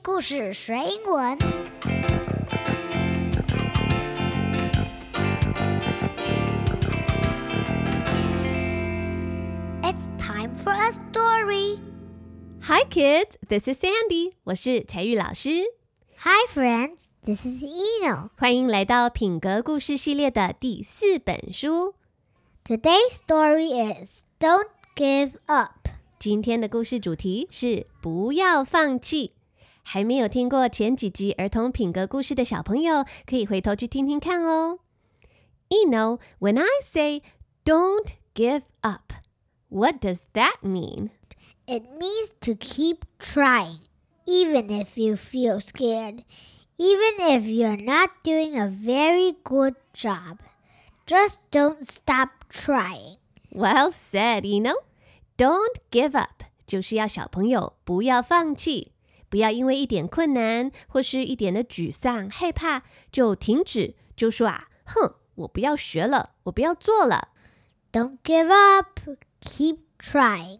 故事学英文。It's time for a story. Hi kids, this is Sandy. 我是采玉老师。Hi friends, this is Eno. 欢迎来到品格故事系列的第四本书。Today's story is Don't Give Up. 今天的故事主题是不要放弃。还没有听过前几集儿童品格故事的小朋友，可以回头去听听看哦。You know, when I say don't give up, what does that mean? It means to keep trying, even if you feel scared, even if you're not doing a very good job. Just don't stop trying. Well said, you know. Don't give up，就是要小朋友不要放弃， 不要因为一点困难或是一点的沮丧、害怕就停止，就说啊，哼，我不要学了，我不要做了。Don't give up, keep trying.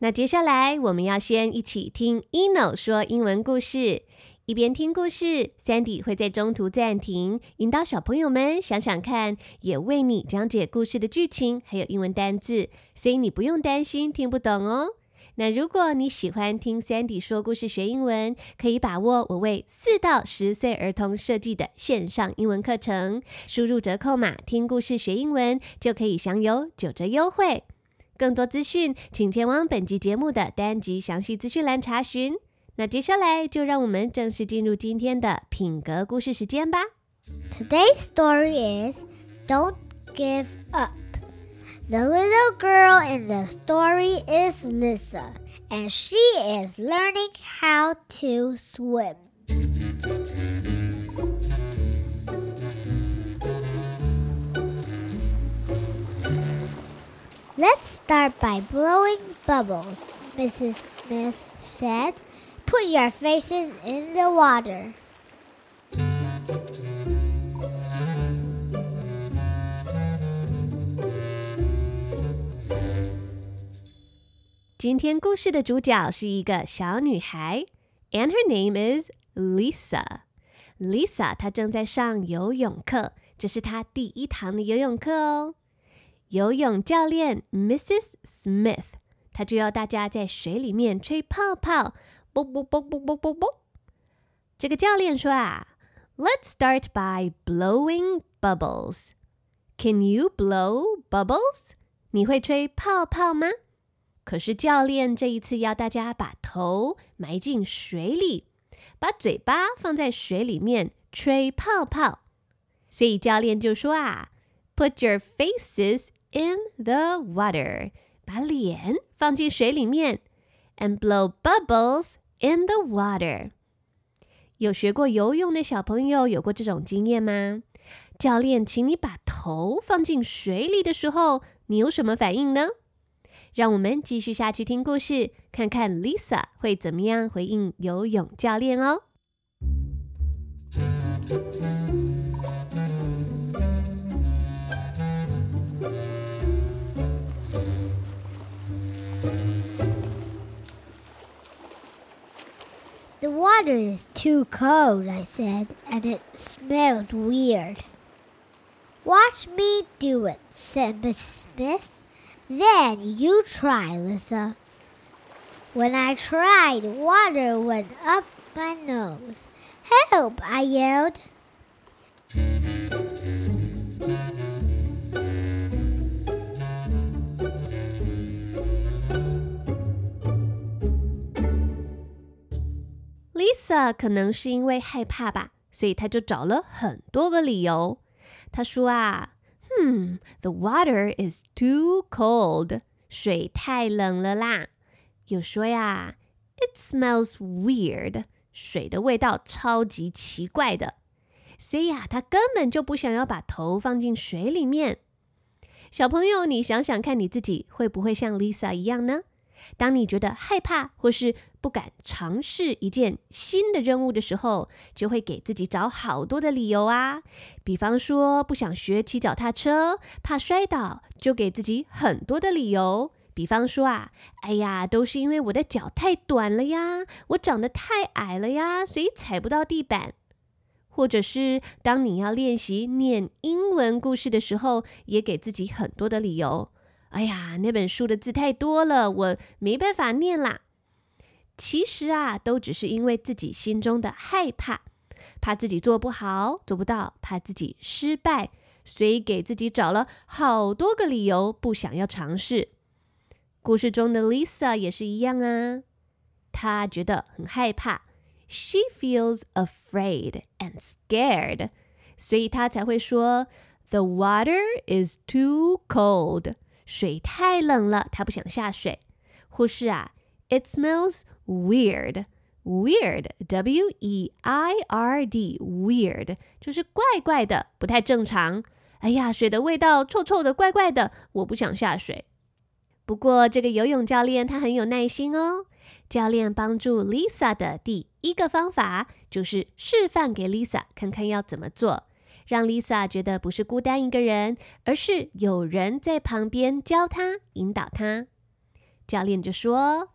那接下来我们要先一起听 Eno 说英文故事。一边听故事，Sandy 会在中途暂停，引导小朋友们想想看，也为你讲解故事的剧情，还有英文单字，所以你不用担心听不懂哦。那如果你喜欢听 Sandy 说故事学英文，可以把握我为四到十岁儿童设计的线上英文课程，输入折扣码“听故事学英文”就可以享有九折优惠。更多资讯，请前往本集节目的单集详细资讯栏查询。那接下来就让我们正式进入今天的品格故事时间吧。Today's story is Don't Give Up. The little girl in the story is Lisa, and she is learning how to swim. Let's start by blowing bubbles, Mrs. Smith said. Put your faces in the water. 今天故事的主角是一个小女孩，and her name is Lisa. Lisa 她正在上游泳课，这是她第一堂的游泳课哦。游泳教练 Mrs. Smith，她就要大家在水里面吹泡泡。啵啵啵啵啵啵啵！这个教练说啊，Let's start by blowing bubbles. Can you blow bubbles? 你会吹泡泡吗？可是教练这一次要大家把头埋进水里，把嘴巴放在水里面吹泡泡。所以教练就说啊，Put your faces in the water. 把脸放进水里面。And blow bubbles in the water。有学过游泳的小朋友有过这种经验吗？教练请你把头放进水里的时候，你有什么反应呢？让我们继续下去听故事，看看 Lisa 会怎么样回应游泳教练哦。The water is too cold, I said, and it smelled weird. Watch me do it, said Mrs. Smith. Then you try, Lisa. When I tried, water went up my nose. Help! I yelled. Lisa 可能是因为害怕吧，所以她就找了很多个理由。她说啊， 嗯，The water is too cold，水太冷了啦。又说呀，It smells weird，水的味道超级奇怪的。所以啊，他根本就不想要把头放进水里面。小朋友，你想想看你自己会不会像 Lisa 一样呢？当你觉得害怕或是不敢尝试一件新的任务的时候，就会给自己找好多的理由啊。比方说，不想学骑脚踏车，怕摔倒，就给自己很多的理由。比方说啊，哎呀，都是因为我的脚太短了呀，我长得太矮了呀，所以踩不到地板。或者是当你要练习念英文故事的时候，也给自己很多的理由。哎呀，那本书的字太多了，我没办法念啦。其实啊，都只是因为自己心中的害怕，怕自己做不好、做不到，怕自己失败，所以给自己找了好多个理由，不想要尝试。故事中的 Lisa 也是一样啊，她觉得很害怕。She feels afraid and scared，所以她才会说：“The water is too cold。”水太冷了，她不想下水。或是啊，“It smells weird。” Weird，W-E-I-R-D，Weird 就是怪怪的，不太正常。哎呀，水的味道臭臭的，怪怪的，我不想下水。不过这个游泳教练他很有耐心哦。教练帮助 Lisa 的第一个方法就是示范给 Lisa 看看要怎么做，让 Lisa 觉得不是孤单一个人，而是有人在旁边教她、引导她。教练就说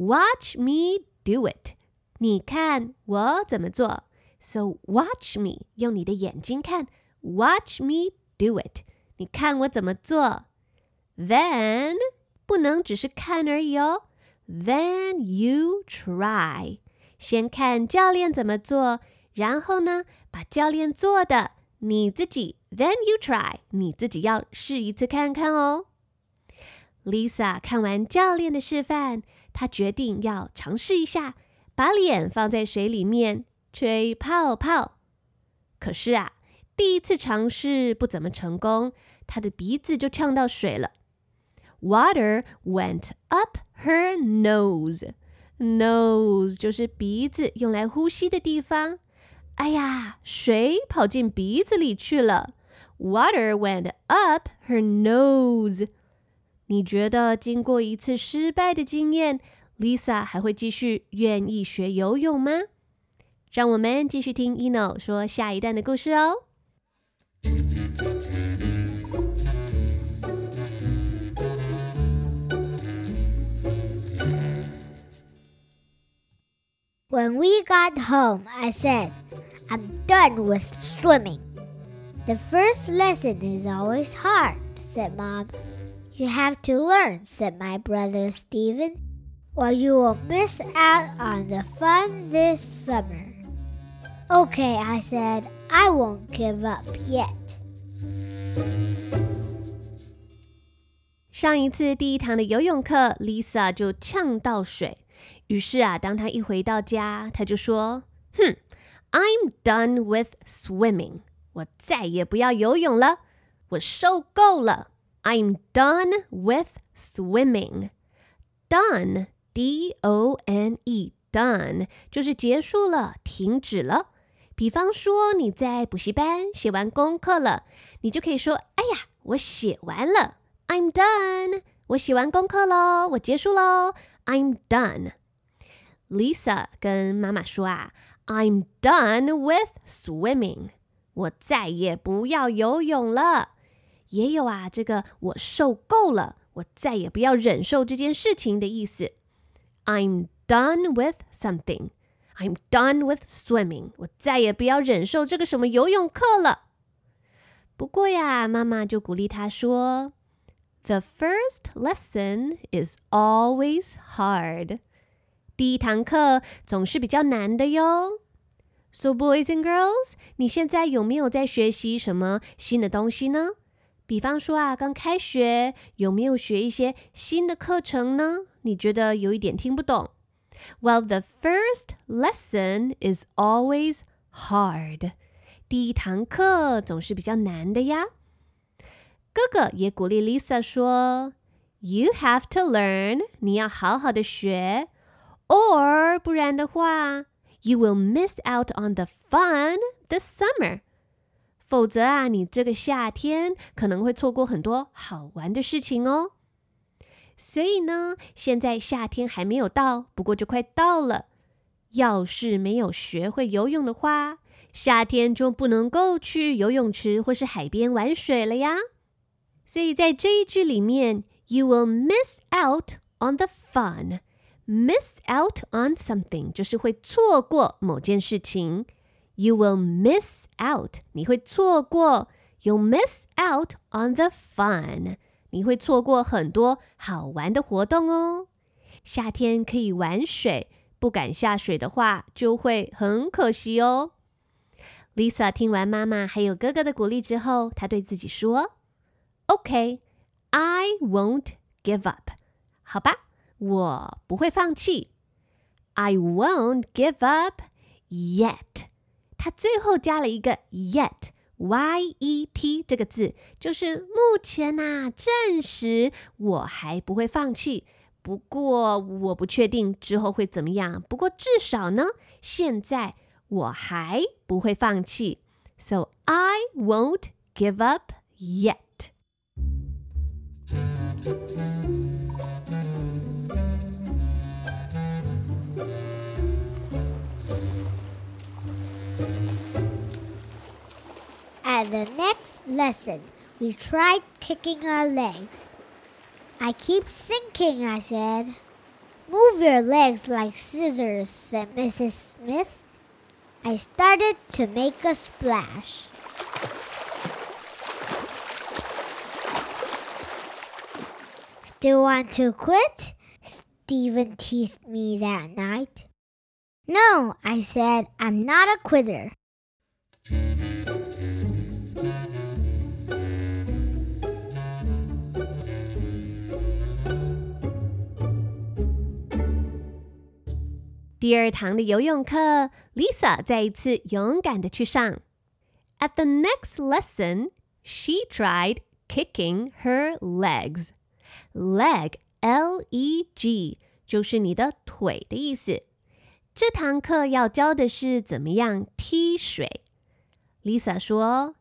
：“Watch me do it，你看我怎么做。So watch me，用你的眼睛看，Watch me do it，你看我怎么做。Then，不能只是看而已哦。” Then you try，先看教练怎么做，然后呢，把教练做的你自己，Then you try，你自己要试一次看看哦。Lisa 看完教练的示范， 她决定要尝试一下，把脸放在水里面吹泡泡。可是啊，第一次尝试不怎么成功，她的鼻子就呛到水了。Water went up her nose. Nose 就是鼻子，用来呼吸的地方。哎呀，水跑进鼻子里去了。Water went up her nose. 你觉得经过一次失败的经验，Lisa 还会继续愿意学游泳吗？让我们继续听 Eno 说下一段的故事哦。When we got home, I said, I'm done with swimming. The first lesson is always hard, said Mom. You have to learn, said my brother Stephen, or you will miss out on the fun this summer. Okay, I said, I won't give up yet. 上一次第一堂的游泳课，Lisa 就呛到水。于是啊，当他一回到家，他就说：“哼，I'm done with swimming。我再也不要游泳了，我受够了。 ” I'm done with swimming。Done，D-O-N-E，done 就是结束了，停止了。比方说你在补习班写完功课了，你就可以说：哎呀，我写完了。I'm done。我写完功课喽，我结束喽。I'm done。” Lisa 跟妈妈说啊，I'm done with swimming。我再也不要游泳了。 ”也有啊，这个我受够了，我再也不要忍受这件事情的意思。I'm done with something。I'm done with swimming。我再也不要忍受这个什么游泳课了。不过呀，妈妈就鼓励他说，The first lesson is always hard。第一堂课总是比较难的哟。So boys and girls，你现在有没有在学习什么新的东西呢？比方说啊，刚开学有没有学一些新的课程呢？你觉得有一点听不懂？Well, the first lesson is always hard。第一堂课总是比较难的呀。哥哥也鼓励 Lisa 说：“You have to learn，你要好好的学。” Or 不然的话，you will miss out on the fun this summer。 否则啊，你这个夏天可能会错过很多好玩的事情哦。所以呢，现在夏天还没有到，不过就快到了。要是没有学会游泳的话，夏天就不能够去游泳池或是海边玩水了呀。所以在这一句里面 You will miss out on the fun. Miss out on something 就是会错过某件事情。You will miss out，你会错过。You'll miss out on the fun，你会错过很多好玩的活动哦。夏天可以玩水，不敢下水的话，就会很可惜哦。Lisa 听完妈妈还有哥哥的鼓励之后，她对自己说：“OK，I won't give up。好吧，我不会放弃。I won't give up yet。”她最后加了一个 yet。Y E T 这个字就是目前呐、啊，暂时我还不会放弃。不过我不确定之后会怎么样。不过至少呢，现在我还不会放弃。So I won't give up yet. At the next lesson, we tried kicking our legs. I keep sinking, I said. Move your legs like scissors, said Mrs. Smith. I started to make a splash. Still want to quit? Stephen teased me that night. No, I said, I'm not a quitter. 第二堂的游泳课，Lisa 再一次勇敢的去上。At the next lesson, she tried kicking her legs. Leg, L-E-G，就是你的腿的意思。这堂课要教的是怎么样踢水。Lisa 说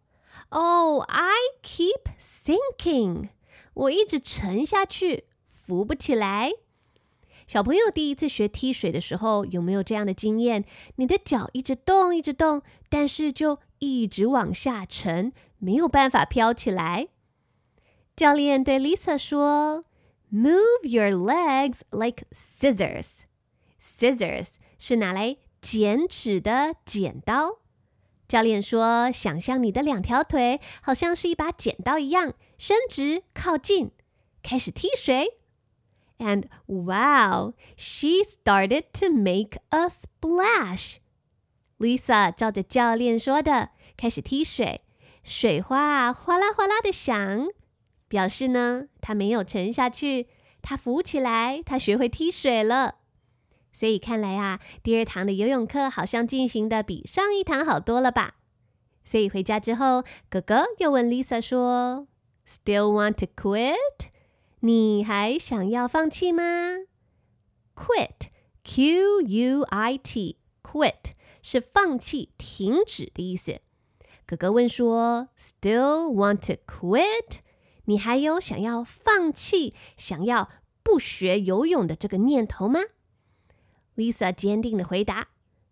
：“Oh, I keep sinking. 我一直沉下去，浮不起来。”小朋友第一次学踢水的时候，有没有这样的经验？你的脚一直动，一直动，但是就一直往下沉，没有办法飘起来。教练对 Lisa 说：“Move your legs like scissors. Scissors 是拿来剪纸的剪刀。”教练说：“想象你的两条腿好像是一把剪刀一样，伸直靠近，开始踢水。” And wow, she started to make a splash. Lisa 照着教练说的开始踢水，水花哗啦哗啦的响，表示呢，她没有沉下去，她浮起来，她学会踢水了。所以看来啊，第二堂的游泳课好像进行的比上一堂好多了吧？所以回家之后，哥哥又问 Lisa 说：“Still want to quit？” 你还想要放弃吗？Quit，Q-U-I-T，Quit 是放弃、停止的意思。哥哥问说：“Still want to quit？” 你还有想要放弃、想要不学游泳的这个念头吗？Lisa 坚定的回答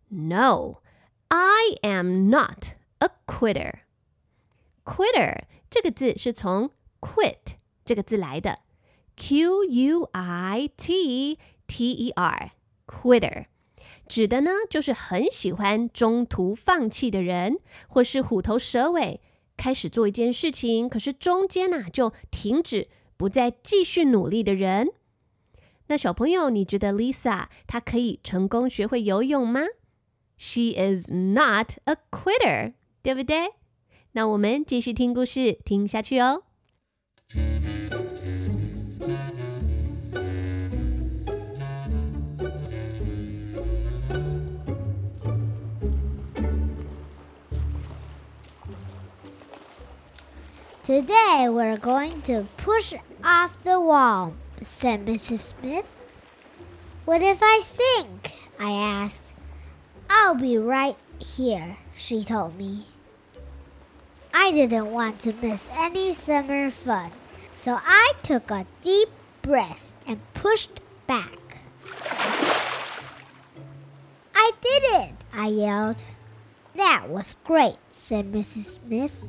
：“No，I am not a quitter。” Quitter 这个字是从 quit 这个字来的。Q U I T T E R，quitter，指的呢就是很喜欢中途放弃的人，或是虎头蛇尾，开始做一件事情，可是中间呢、啊、就停止，不再继续努力的人。那小朋友，你觉得 Lisa 她可以成功学会游泳吗？She is not a quitter，对不对？那我们继续听故事，听下去哦。Today we're going to push off the wall, said Mrs. Smith. What if I sink? I asked. I'll be right here, she told me. I didn't want to miss any summer fun, so I took a deep breath and pushed back. I did it, I yelled. That was great, said Mrs. Smith.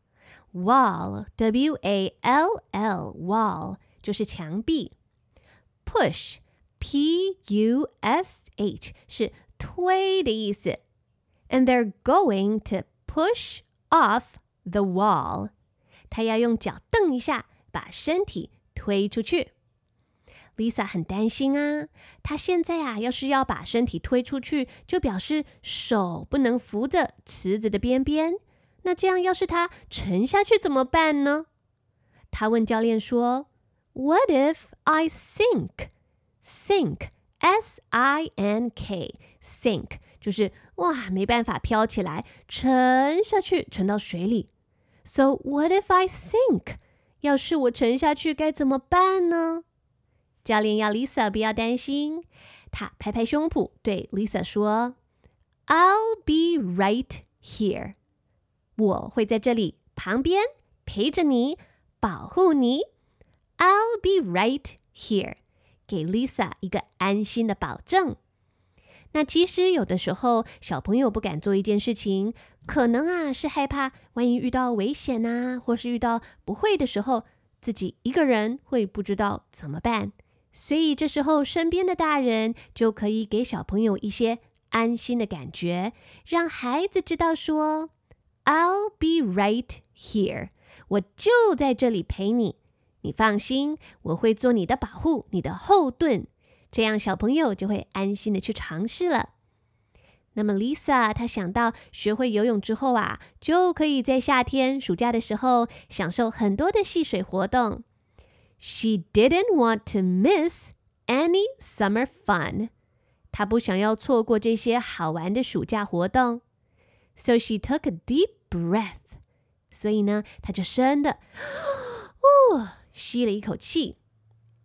Wall, W-A-L-L, wall 就是墙壁。Push, P-U-S-H 是推的意思。” And they're going to push off the wall. 他要用脚蹬一下，把身体推出去。Lisa 很担心啊，她现在啊，要是要把身体推出去，就表示手不能扶着池子的边边。那这样，要是她沉下去怎么办呢？她问教练说：“What if I sink? Sink, S-I-N-K, sink。”就是哇，没办法飘起来，沉下去，沉到水里。So what if I sink？要是我沉下去该怎么办呢？教练要 Lisa 不要担心，他拍拍胸脯对 Lisa 说：“I'll be right here。 我会在这里旁边陪着你，保护你。I'll be right here。给 Lisa 一个安心的保证。”那其实有的时候，小朋友不敢做一件事情，可能啊是害怕万一遇到危险啊，或是遇到不会的时候，自己一个人会不知道怎么办。所以这时候身边的大人就可以给小朋友一些安心的感觉，让孩子知道说 ，I'll be right here，我就在这里陪你，你放心，我会做你的保护，你的后盾。这样小朋友就会安心的去尝试了。那么 Lisa 她想到学会游泳之后啊，就可以在夏天暑假的时候享受很多的戏水活动。She didn't want to miss any summer fun。她不想要错过这些好玩的暑假活动。So she took a deep breath。所以呢，他就深的，哦，吸了一口气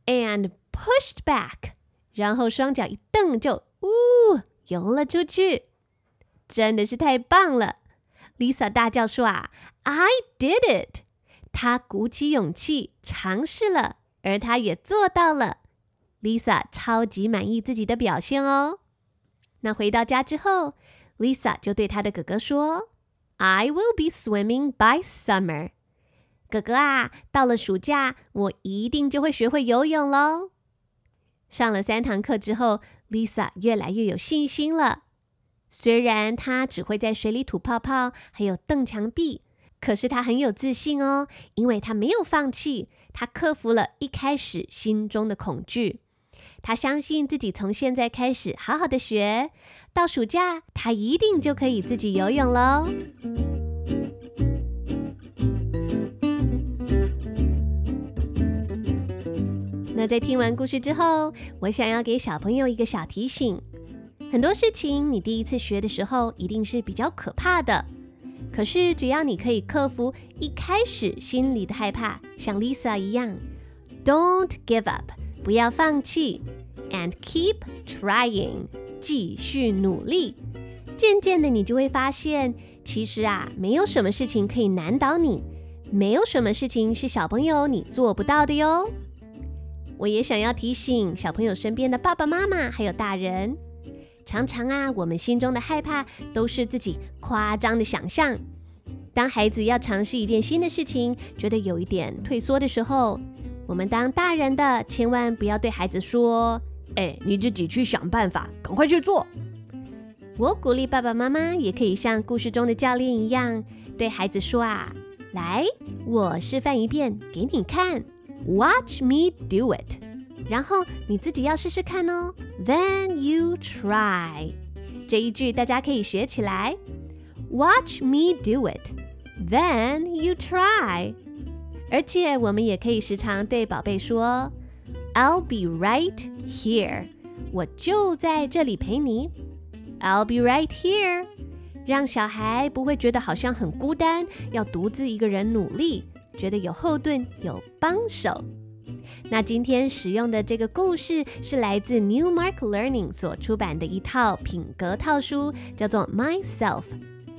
，and pushed back。然后双脚一蹬，就呜游了出去，真的是太棒了！Lisa 大叫说：“啊，I did it！” 她鼓起勇气尝试了，而她也做到了。Lisa 超级满意自己的表现哦。那回到家之后，Lisa 就对她的哥哥说：“I will be swimming by summer。”哥哥啊，到了暑假，我一定就会学会游泳喽。上了三堂课之后，Lisa 越来越有信心了。虽然她只会在水里吐泡泡，还有蹬墙壁，可是她很有自信哦，因为她没有放弃，她克服了一开始心中的恐惧。他相信自己从现在开始好好的学，到暑假他一定就可以自己游泳喽。那在听完故事之后，我想要给小朋友一个小提醒：很多事情你第一次学的时候，一定是比较可怕的。可是只要你可以克服一开始心里的害怕，像 Lisa 一样，Don't give up，不要放弃，and keep trying，继续努力。渐渐的，你就会发现，其实啊，没有什么事情可以难倒你，没有什么事情是小朋友你做不到的哟。我也想要提醒小朋友身边的爸爸妈妈还有大人，常常啊，我们心中的害怕都是自己夸张的想象。当孩子要尝试一件新的事情，觉得有一点退缩的时候，我们当大人的千万不要对孩子说：“哎，你自己去想办法，赶快去做。”我鼓励爸爸妈妈也可以像故事中的教练一样，对孩子说：“啊，来，我示范一遍给你看。” Watch me do it，然后你自己要试试看哦。Then you try，这一句大家可以学起来。Watch me do it，then you try。而且我们也可以时常对宝贝说：“I'll be right here，我就在这里陪你。”I'll be right here，让小孩不会觉得好像很孤单，要独自一个人努力，觉得有后盾、有帮手。那今天使用的这个故事是来自 Newmark Learning 所出版的一套品格套书，叫做 Myself。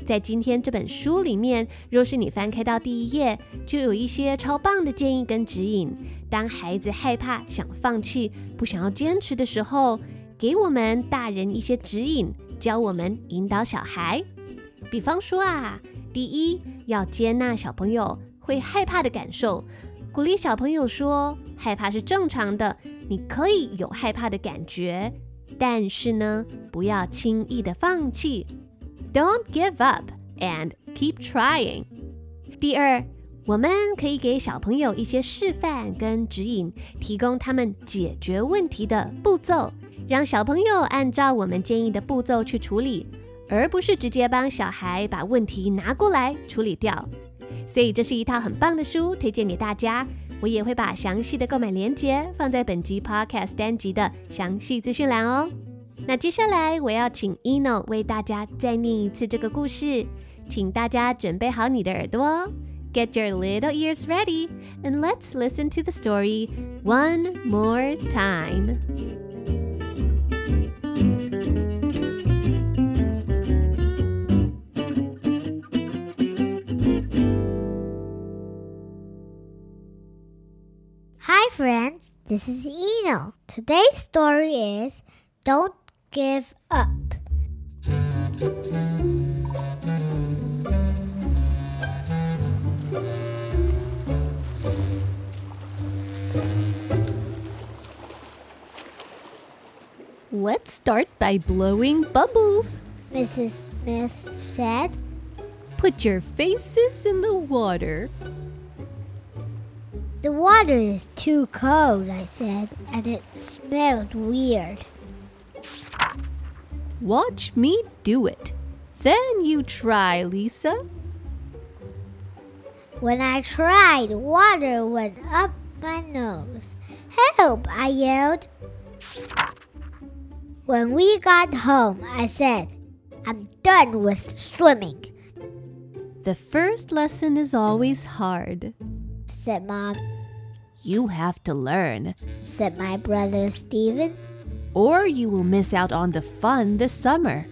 在今天这本书里面，若是你翻开到第一页，就有一些超棒的建议跟指引。当孩子害怕、想放弃、不想要坚持的时候，给我们大人一些指引，教我们引导小孩。比方说啊，第一，要接纳小朋友会害怕的感受。鼓励小朋友说：“害怕是正常的，你可以有害怕的感觉，但是呢，不要轻易的放弃。Don't give up and keep trying。”第二，我们可以给小朋友一些示范跟指引，提供他们解决问题的步骤，让小朋友按照我们建议的步骤去处理，而不是直接帮小孩把问题拿过来处理掉。所以这是一套很棒的书，推荐给大家。我也会把详细的购买链接放在本集 Podcast 单集的详细资讯栏哦。那接下来我要请 Eno 为大家再念一次这个故事，请大家准备好你的耳朵，Get your little ears ready and let's listen to the story one more time. Hi, friends. This is Eno. Today's story is Don't Give Up. Let's start by blowing bubbles, Mrs. Smith said. Put your faces in the water. The water is too cold, I said, and it smelled weird. Watch me do it. Then you try, Lisa. When I tried, water went up my nose. Help! I yelled. When we got home, I said, I'm done with swimming, The first lesson is always hard. said Mom. You have to learn, said my brother Stephen. Or you will miss out on the fun this summer.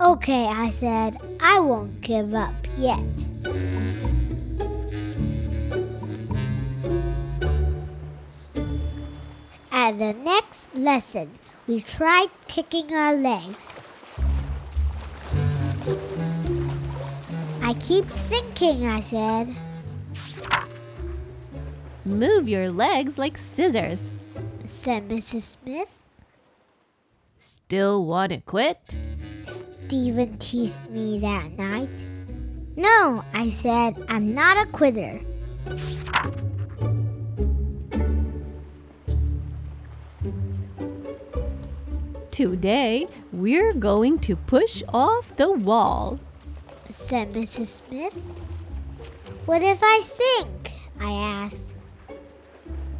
Okay, I said, I won't give up yet. At the next lesson, we tried kicking our legs. I keep sinking, I said. Move your legs like scissors. Said Mrs. Smith. Still want to quit? Stephen teased me that night. No, I said, I'm not a quitter. Today, we're going to push off the wall. said Mrs. Smith. What if I sink?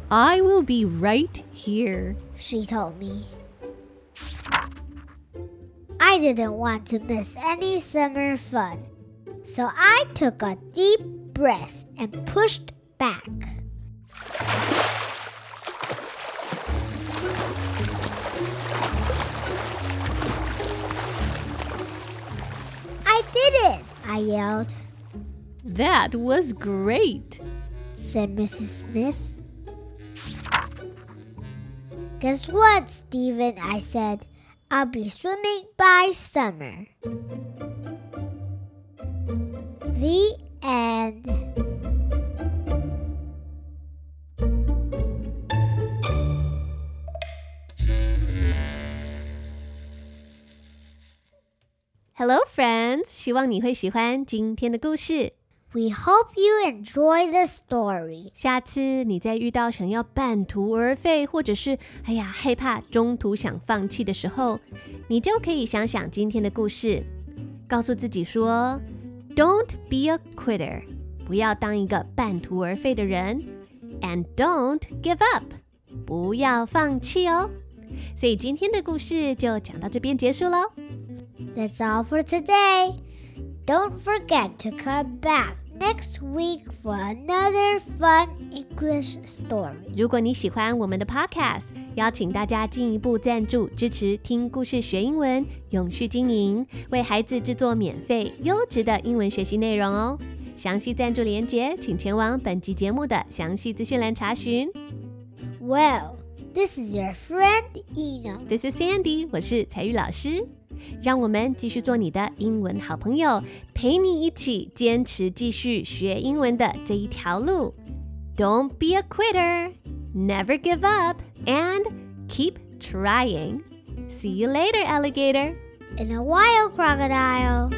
I will be right here. She told me. I didn't want to miss any summer fun, so I took a deep breath and pushed back. I did it! I yelled, That was great. said Mrs. Smith. Guess what, Stephen? I said. I'll be swimming by summer. The end. Hello, friends！希望你会喜欢今天的故事。 We hope you enjoy the story. 下次你再遇到想要半途而废，或者是哎呀害怕中途想放弃的时候，你就可以想想今天的故事，告诉自己说：“Don't be a quitter，不要当一个半途而废的人；and don't give up，不要放弃哦。”所以今天的故事就讲到这边结束喽。That's all for today. Don't forget to come back next week for another fun English story. 如果你喜欢我们的 podcast，邀请大家进一步赞助支持听故事学英文，永续经营，为孩子制作免费优质的英文学习内容哦。详细赞助链接，请前往本集节目的详细资讯栏查询。Well, this is your friend Eno. This is Sandy. 我是采玉老师。 让我们继续做你的英文好朋友，陪你一起坚持继续学英文的这一条路。Don't be a quitter. Never give up. And keep trying. See you later, alligator. In a while, crocodile.